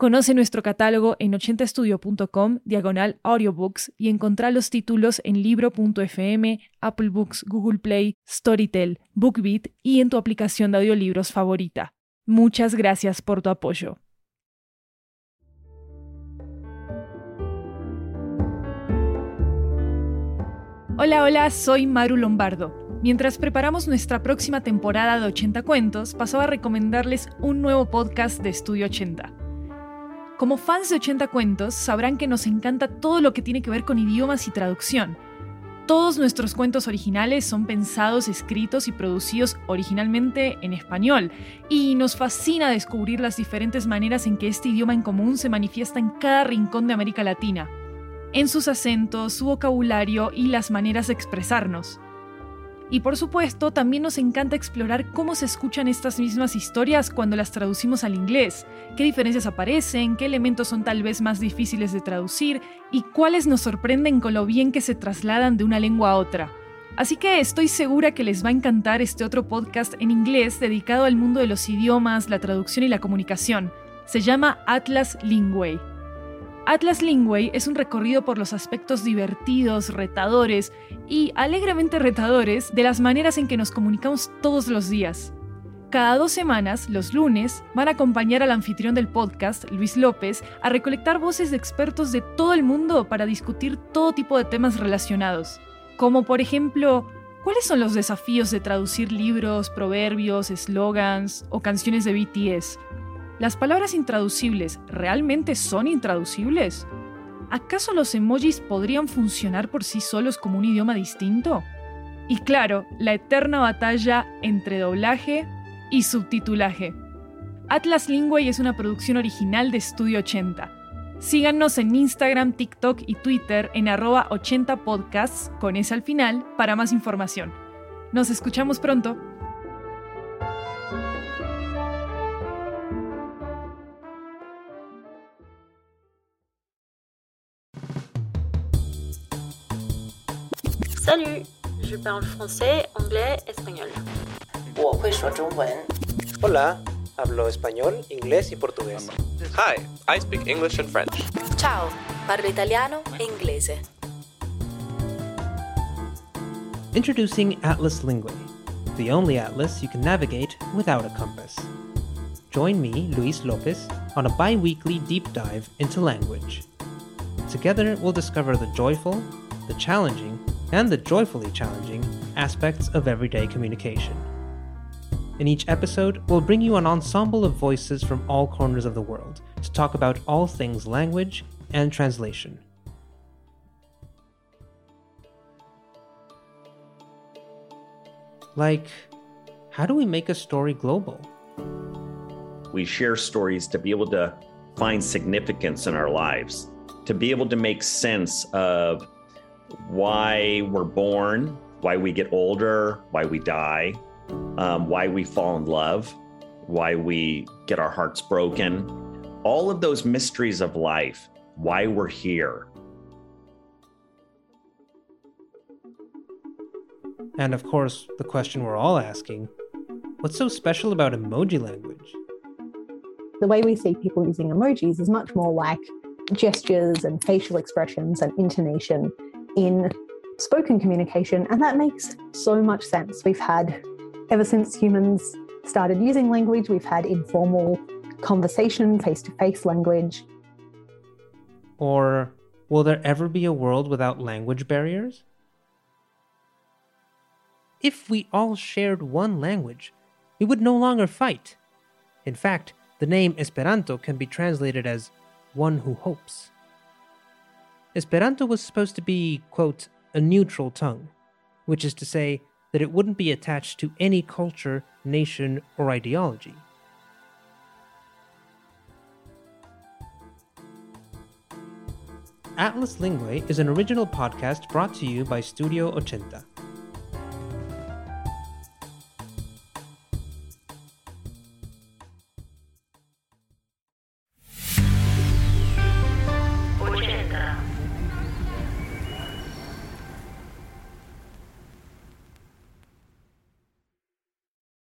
Conoce nuestro catálogo en 80estudio.com, diagonal audiobooks, y encontrá los títulos en libro.fm, Apple Books, Google Play, Storytel, BookBeat y en tu aplicación de audiolibros favorita. Muchas gracias por tu apoyo. Hola, hola, soy Maru Lombardo. Mientras preparamos nuestra próxima temporada de 80 cuentos, pasaba a recomendarles un nuevo podcast de Estudio 80. Como fans de 80 cuentos, sabrán que nos encanta todo lo que tiene que ver con idiomas y traducción. Todos nuestros cuentos originales son pensados, escritos y producidos originalmente en español, y nos fascina descubrir las diferentes maneras en que este idioma en común se manifiesta en cada rincón de América Latina, en sus acentos, su vocabulario y las maneras de expresarnos. Y por supuesto, también nos encanta explorar cómo se escuchan estas mismas historias cuando las traducimos al inglés, qué diferencias aparecen, qué elementos son tal vez más difíciles de traducir y cuáles nos sorprenden con lo bien que se trasladan de una lengua a otra. Así que estoy segura que les va a encantar este otro podcast en inglés dedicado al mundo de los idiomas, la traducción y la comunicación. Se llama Atlas Lingüe. Atlas Lingway es un recorrido por los aspectos divertidos, retadores y alegremente retadores de las maneras en que nos comunicamos todos los días. Cada dos semanas, los lunes, van a acompañar al anfitrión del podcast, Luis López, a recolectar voces de expertos de todo el mundo para discutir todo tipo de temas relacionados. Como por ejemplo, ¿cuáles son los desafíos de traducir libros, proverbios, eslogans o canciones de BTS? ¿Las palabras intraducibles realmente son intraducibles? ¿Acaso los emojis podrían funcionar por sí solos como un idioma distinto? Y claro, la eterna batalla entre doblaje y subtitulaje. Atlas Lingüe es una producción original de Estudio 80. Síganos en Instagram, TikTok y Twitter en arroba 80podcasts con ese al final para más información. Nos escuchamos pronto. Salut, je parle français, anglais, espagnol. Hola, hablo español, inglés y portugués. Hi, I speak English and French. Ciao, parlo italiano e inglese. Introducing Atlas Lingua, the only atlas you can navigate without a compass. Join me, Luis Lopez, on a bi weekly deep dive into language. Together, we'll discover the joyful, the challenging, and the joyfully challenging aspects of everyday communication. In each episode, we'll bring you an ensemble of voices from all corners of the world to talk about all things language and translation. Like, how do we make a story global? We share stories to be able to find significance in our lives, to be able to make sense of why we're born, why we get older, why we die, um, why we fall in love, why we get our hearts broken, all of those mysteries of life, why we're here. And of course, the question we're all asking what's so special about emoji language? The way we see people using emojis is much more like gestures and facial expressions and intonation in spoken communication. And that makes so much sense. We've had, ever since humans started using language, we've had informal conversation, face to face language. Or will there ever be a world without language barriers? If we all shared one language, we would no longer fight. In fact, the name Esperanto can be translated as one who hopes. Esperanto was supposed to be, quote, a neutral tongue, which is to say that it wouldn't be attached to any culture, nation, or ideology. Atlas Lingue is an original podcast brought to you by Studio Ochenta.